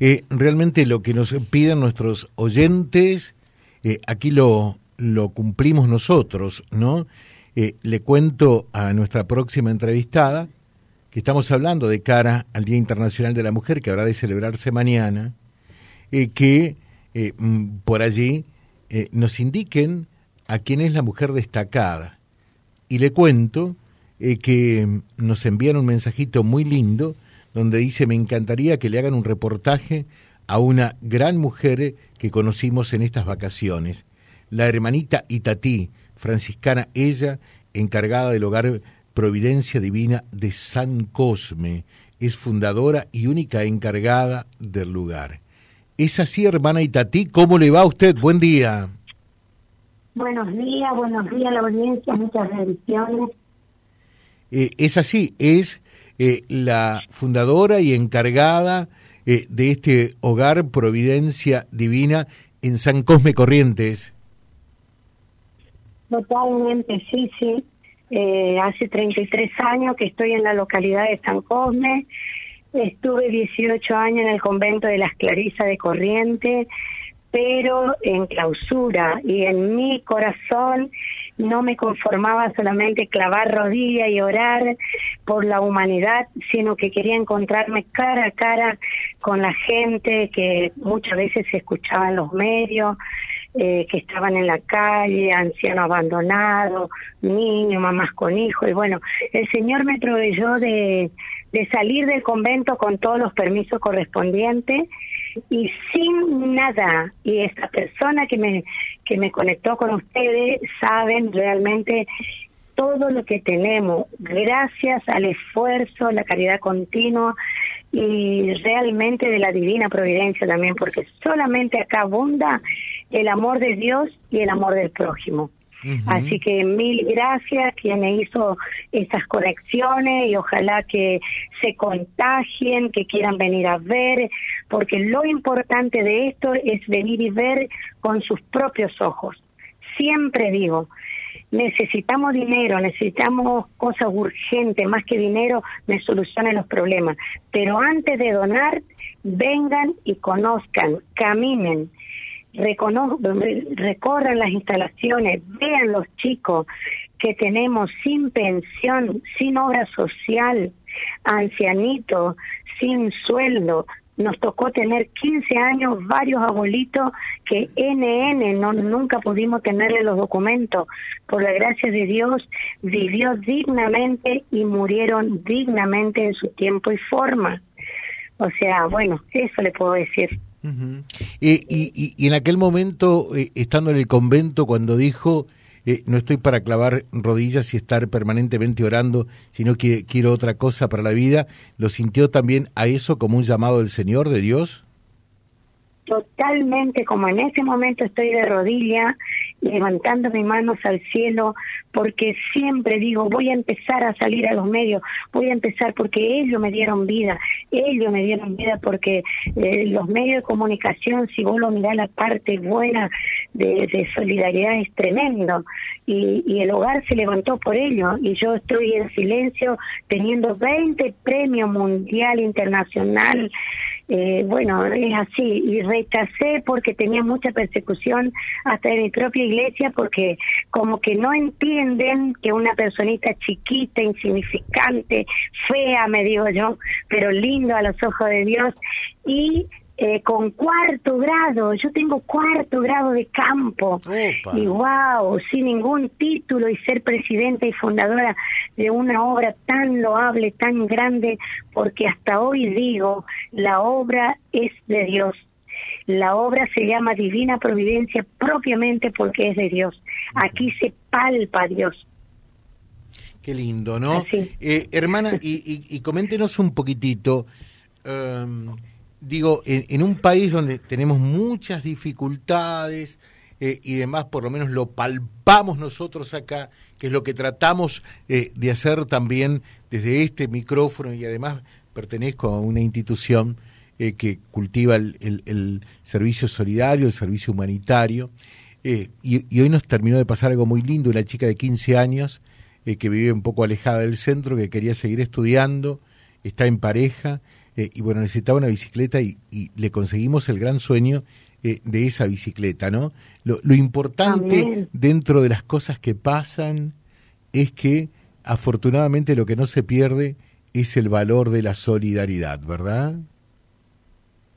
Eh, realmente lo que nos piden nuestros oyentes, eh, aquí lo, lo cumplimos nosotros, ¿no? Eh, le cuento a nuestra próxima entrevistada que estamos hablando de cara al Día Internacional de la Mujer, que habrá de celebrarse mañana, que mm, por allí nos indiquen a quién es la mujer destacada. Y le cuento que nos envían un mensajito muy lindo donde dice, me encantaría que le hagan un reportaje a una gran mujer que conocimos en estas vacaciones, la hermanita Itatí, franciscana ella, encargada del hogar Providencia Divina de San Cosme, es fundadora y única encargada del lugar. Es así, hermana Itatí, ¿cómo le va a usted? Buen día. Buenos días, buenos días a la audiencia, muchas bendiciones. Eh, es así, es eh, la fundadora y encargada eh, de este hogar Providencia Divina en San Cosme Corrientes. Totalmente, sí, sí. Eh, hace 33 años que estoy en la localidad de San Cosme. Estuve 18 años en el convento de las Clarisas de Corrientes, pero en clausura y en mi corazón no me conformaba solamente clavar rodilla y orar por la humanidad, sino que quería encontrarme cara a cara con la gente que muchas veces se escuchaba en los medios, eh, que estaban en la calle, ancianos abandonados, niños, mamás con hijos. Y bueno, el Señor me proveyó de, de salir del convento con todos los permisos correspondientes y sin nada. Y esta persona que me, que me conectó con ustedes saben realmente todo lo que tenemos gracias al esfuerzo, la caridad continua y realmente de la divina providencia también, porque solamente acá abunda el amor de Dios y el amor del prójimo. Así que mil gracias quien hizo estas conexiones y ojalá que se contagien, que quieran venir a ver, porque lo importante de esto es venir y ver con sus propios ojos. Siempre digo, necesitamos dinero, necesitamos cosas urgentes, más que dinero me solucionen los problemas. Pero antes de donar, vengan y conozcan, caminen, recorran las instalaciones, vean los chicos que tenemos sin pensión, sin obra social, ancianitos, sin sueldo, nos tocó tener 15 años varios abuelitos que NN no nunca pudimos tenerle los documentos. Por la gracia de Dios vivió dignamente y murieron dignamente en su tiempo y forma. O sea, bueno, eso le puedo decir. Y, y, y, en aquel momento, eh, estando en el convento, cuando dijo, eh, no estoy para clavar rodillas y estar permanentemente orando, sino que quiero otra cosa para la vida, ¿lo sintió también a eso como un llamado del Señor, de Dios? Totalmente, como en ese momento estoy de rodilla levantando mis manos al cielo, porque siempre digo, voy a empezar a salir a los medios, voy a empezar porque ellos me dieron vida, ellos me dieron vida porque eh, los medios de comunicación, si vos lo mirás la parte buena de, solidaridad es tremendo y, y, el hogar se levantó por ello y yo estoy en silencio teniendo 20 premios mundial, internacional, eh, bueno, es así, y rechacé porque tenía mucha persecución hasta en mi propia iglesia, porque como que no entienden que una personita chiquita, insignificante, fea, me digo yo, pero lindo a los ojos de Dios, y eh, con cuarto grado, yo tengo cuarto grado de campo y wow, sin ningún título y ser presidenta y fundadora de una obra tan loable, tan grande, porque hasta hoy digo, la obra es de Dios. La obra se llama Divina Providencia propiamente porque es de Dios. Aquí se palpa Dios. Qué lindo, ¿no? Eh, hermana, y, y, coméntenos un poquitito. Um, digo, en, un país donde tenemos muchas dificultades eh, y demás, por lo menos lo palpamos nosotros acá, que es lo que tratamos eh, de hacer también desde este micrófono y además pertenezco a una institución eh, que cultiva el, servicio solidario, el servicio humanitario. Y, y, hoy nos terminó de pasar algo muy lindo, una chica de 15 años que vive un poco alejada del centro, que quería seguir estudiando, está en pareja eh, y bueno, necesitaba una bicicleta y, le conseguimos el gran sueño eh, de esa bicicleta, ¿no? Lo, importante dentro de las cosas que pasan es que afortunadamente lo que no se pierde es el valor de la solidaridad, ¿verdad?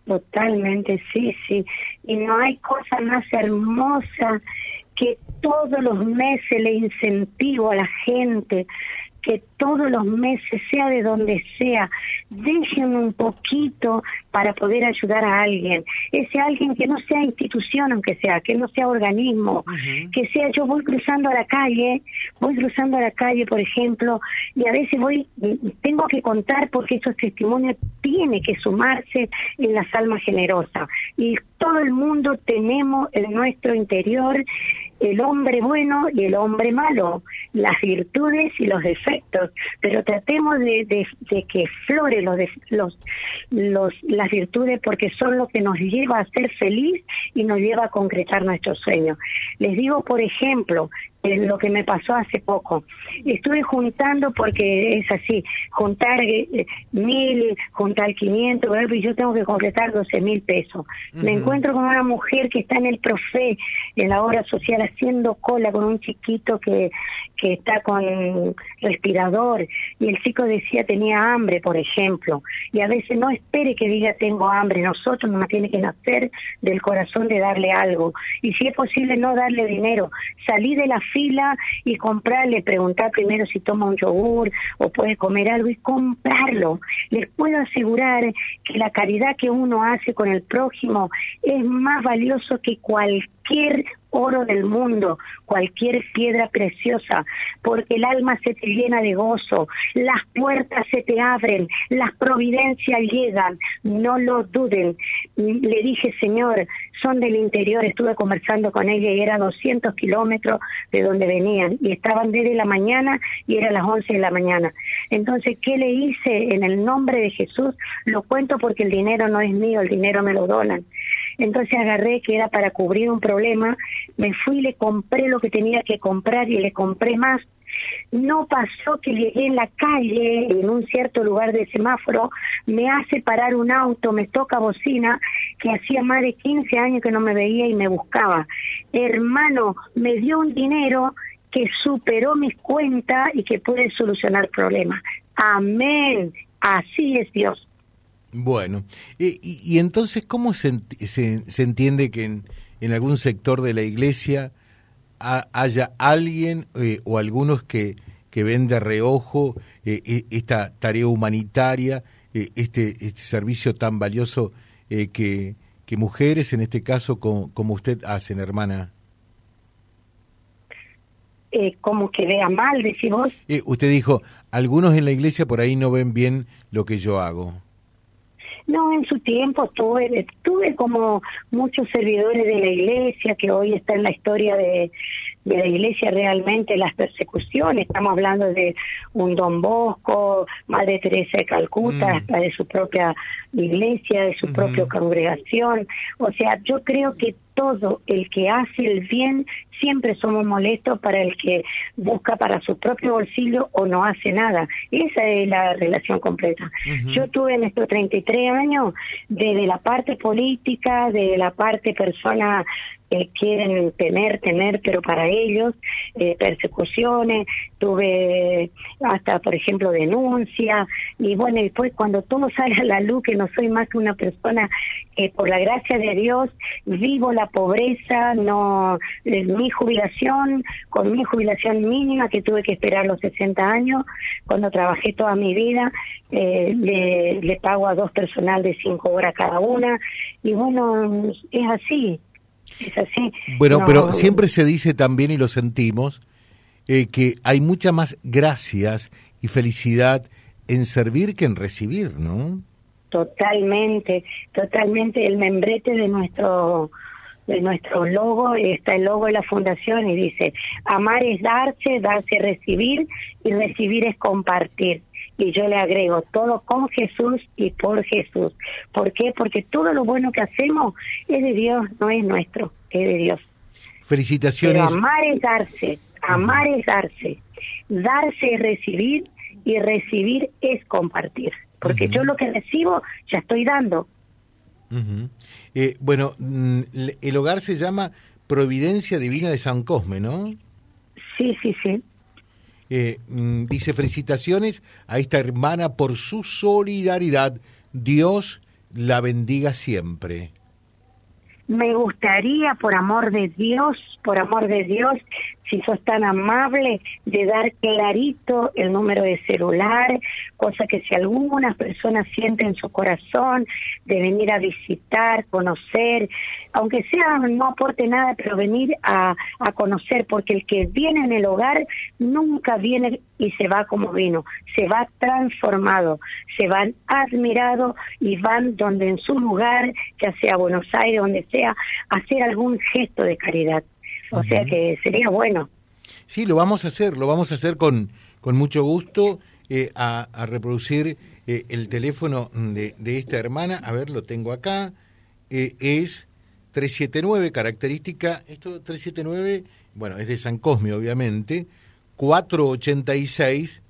Totalmente, sí, sí. Y no hay cosa más hermosa que todos los meses le incentivo a la gente que todos los meses, sea de donde sea, dejen un poquito para poder ayudar a alguien. Ese alguien que no sea institución, aunque sea, que no sea organismo, que sea yo voy cruzando a la calle, voy cruzando a la calle, por ejemplo, y a veces voy, tengo que contar porque esos testimonios tiene que sumarse en las almas generosas. Y todo el mundo tenemos en nuestro interior el hombre bueno y el hombre malo, las virtudes y los defectos, pero tratemos de, que flore los, los, los, las virtudes porque son lo que nos lleva a ser feliz y nos lleva a concretar nuestros sueños. Les digo, por ejemplo, lo que me pasó hace poco. Estuve juntando, porque es así, juntar eh, mil, juntar quinientos, y yo tengo que completar doce mil pesos. Me encuentro con una mujer que está en el profe, en la obra social, haciendo cola con un chiquito que, que está con respirador, y el chico decía tenía hambre, por ejemplo. Y a veces no espere que diga tengo hambre, nosotros nos tiene que nacer del corazón de darle algo. Y si es posible no darle dinero, salí de la fila y comprarle, preguntar primero si toma un yogur o puede comer algo y comprarlo. Les puedo asegurar que la caridad que uno hace con el prójimo es más valioso que cualquier oro del mundo, cualquier piedra preciosa, porque el alma se te llena de gozo, las puertas se te abren, las providencias llegan, no lo duden. Le dije, Señor, son del interior, estuve conversando con ella y era 200 kilómetros de donde venían y estaban desde la mañana y era las 11 de la mañana. Entonces, ¿qué le hice en el nombre de Jesús? Lo cuento porque el dinero no es mío, el dinero me lo donan. Entonces agarré que era para cubrir un problema, me fui, le compré lo que tenía que comprar y le compré más. No pasó que llegué en la calle, en un cierto lugar de semáforo, me hace parar un auto, me toca bocina, que hacía más de 15 años que no me veía y me buscaba. Hermano, me dio un dinero que superó mis cuentas y que puede solucionar problemas. Amén. Así es Dios. Bueno, y, entonces, ¿cómo se, se, entiende que en, en, algún sector de la iglesia haya alguien eh, o algunos que, que ven de reojo eh, e, esta tarea humanitaria, eh, este, este, servicio tan valioso que, que mujeres, en este caso, como, como usted hacen, hermana? como que vea mal, decimos. usted dijo, algunos en la iglesia por ahí no ven bien lo que yo hago. No, en su tiempo tuve, tuve como muchos servidores de la iglesia que hoy está en la historia de, de la iglesia realmente las persecuciones. Estamos hablando de un Don Bosco, Madre Teresa de Calcuta, mm. hasta de su propia iglesia, de su propia congregación. O sea, yo creo que todo el que hace el bien siempre somos molestos para el que busca para su propio bolsillo o no hace nada. Esa es la relación completa. Yo tuve en estos 33 años, desde la parte política, de la parte persona que quieren tener, tener, pero para ellos, eh, persecuciones, tuve hasta, por ejemplo, denuncia, y bueno, después cuando todo sale a la luz, que no soy más que una persona que por la gracia de Dios vivo la pobreza, no, eh, mi jubilación, con mi jubilación mínima que tuve que esperar los 60 años, cuando trabajé toda mi vida, eh, le, le pago a dos personal de cinco horas cada una, y bueno, es así, es así. Bueno, pero siempre se dice también, y lo sentimos, eh, que hay mucha más gracias y felicidad en servir que en recibir, ¿no? Totalmente, totalmente. El membrete de nuestro de nuestro logo está el logo de la fundación y dice amar es darse, darse es recibir y recibir es compartir y yo le agrego todo con Jesús y por Jesús. ¿Por qué? Porque todo lo bueno que hacemos es de Dios, no es nuestro, es de Dios. Felicitaciones. Pero amar es darse, amar es darse, darse es recibir y recibir es compartir. porque yo lo que recibo ya estoy dando. Eh, bueno, mm, el hogar se llama Providencia Divina de San Cosme, ¿no? Sí, sí, sí. Eh, mm, dice felicitaciones a esta hermana por su solidaridad. Dios la bendiga siempre. Me gustaría, por amor de Dios, por amor de Dios, si sos tan amable de dar clarito el número de celular, cosa que si algunas personas sienten en su corazón de venir a visitar, conocer, aunque sea no aporte nada, pero venir a, a conocer, porque el que viene en el hogar nunca viene y se va como vino, se va transformado, se van admirado y van donde en su lugar, ya sea Buenos Aires, donde sea, hacer algún gesto de caridad. O sea que sería bueno. Sí, lo vamos a hacer, lo vamos a hacer con, con mucho gusto, eh, a, reproducir eh, el teléfono de, de, esta hermana, a ver, lo tengo acá, eh, es 379, característica, esto 379, bueno, es de San Cosme, obviamente, 486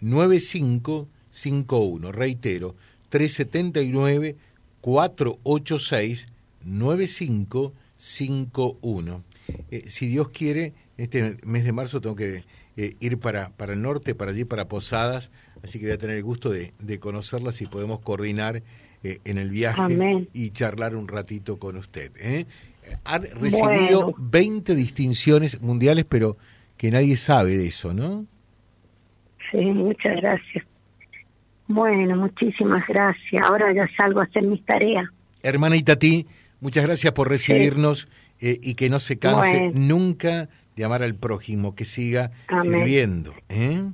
9551, reitero, 379 486 9551. Eh, si Dios quiere, este mes de marzo tengo que eh, ir para, para el norte, para allí, para Posadas, así que voy a tener el gusto de, de conocerlas y podemos coordinar eh, en el viaje y charlar un ratito con usted. Han recibido 20 distinciones mundiales, pero que nadie sabe de eso, ¿no? Sí, muchas gracias. Bueno, muchísimas gracias. Ahora ya salgo a hacer mis tareas. Hermana Itatí, muchas gracias por recibirnos. Eh, y que no se canse nunca de amar al prójimo, que siga sirviendo. ¿eh?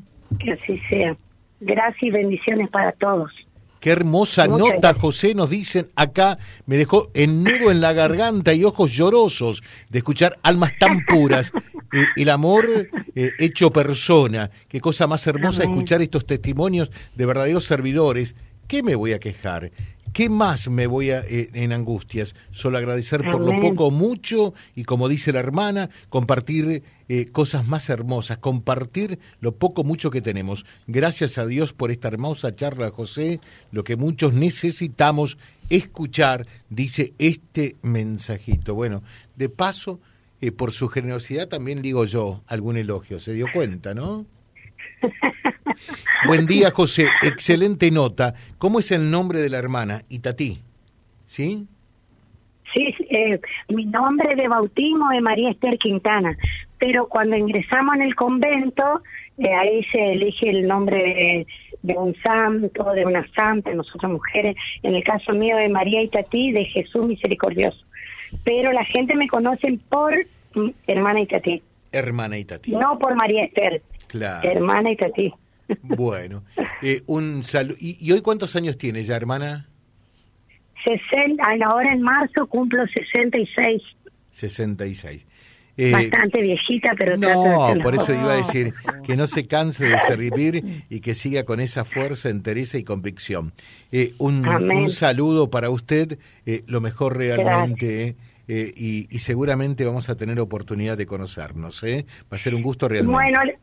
Que así sea. Gracias y bendiciones para todos. Qué hermosa nota, José, nos dicen acá, me dejó en nudo en la garganta y ojos llorosos de escuchar almas tan puras, eh, el amor hecho persona. Qué cosa más hermosa escuchar estos testimonios de verdaderos servidores. ¿Qué me voy a quejar? ¿Qué más me voy a, eh, en angustias? Solo agradecer por lo poco, mucho, y como dice la hermana, compartir eh, cosas más hermosas, compartir lo poco, mucho que tenemos. Gracias a Dios por esta hermosa charla, José, lo que muchos necesitamos escuchar, dice este mensajito. Bueno, de paso, eh, por su generosidad también digo yo algún elogio, se dio cuenta, ¿no? Buen día, José. Excelente nota. ¿Cómo es el nombre de la hermana? Itatí. ¿Sí? Sí, eh, mi nombre de bautismo es María Esther Quintana, pero cuando ingresamos en el convento, eh, ahí se elige el nombre de, un santo, de una santa, nosotras mujeres, en el caso mío de María Itatí, de Jesús Misericordioso. Pero la gente me conoce por hermana Itatí. Hermana Itatí. No por María Esther. Claro. Hermana Itatí. Bueno, eh, un saludo. ¿Y, hoy cuántos años tiene ya, hermana? 60, ahora en marzo cumplo 66. 66. Eh, Bastante viejita, pero no, por eso iba a decir que no se canse de servir y que siga con esa fuerza, entereza y convicción. Eh, un, un, saludo para usted, eh, lo mejor realmente, y, y, seguramente vamos a tener oportunidad de conocernos. Va a ser un gusto realmente. Bueno, eh,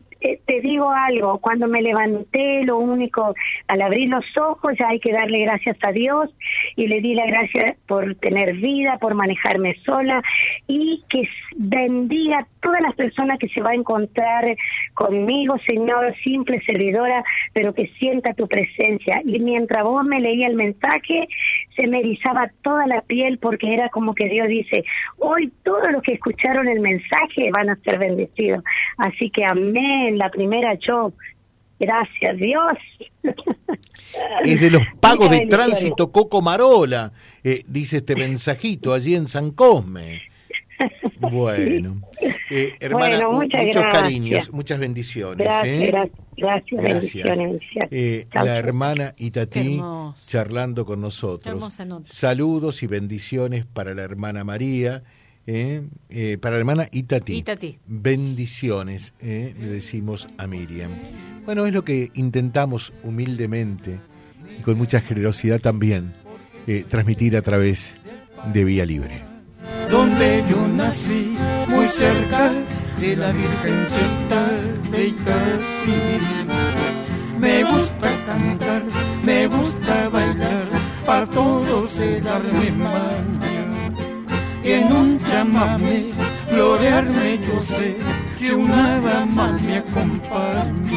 digo algo, cuando me levanté, lo único, al abrir los ojos ya hay que darle gracias a Dios y le di la gracia por tener vida, por manejarme sola y que bendiga a todas las personas que se va a encontrar conmigo, Señor, simple servidora, pero que sienta tu presencia. Y mientras vos me leía el mensaje, se me erizaba toda la piel porque era como que Dios dice, hoy todos los que escucharon el mensaje van a ser bendecidos. Así que amén, la primera yo. Gracias Dios. Es de los pagos de tránsito Coco Marola, eh, dice este mensajito allí en San Cosme. Bueno, eh, hermana, muchos cariños, muchas bendiciones. Gracias, ¿eh? gracias, bendiciones. Eh, la hermana Itatí charlando con nosotros. Saludos y bendiciones para la hermana María. para la hermana Itatí. Bendiciones, le decimos a Miriam. Bueno, es lo que intentamos humildemente y con mucha generosidad también transmitir a través de Vía Libre donde yo nací, muy cerca de la Virgencita de Itatí. Me gusta cantar, me gusta pa' todos se darme maña. En un chamame florearme yo sé, si una dama me acompaña.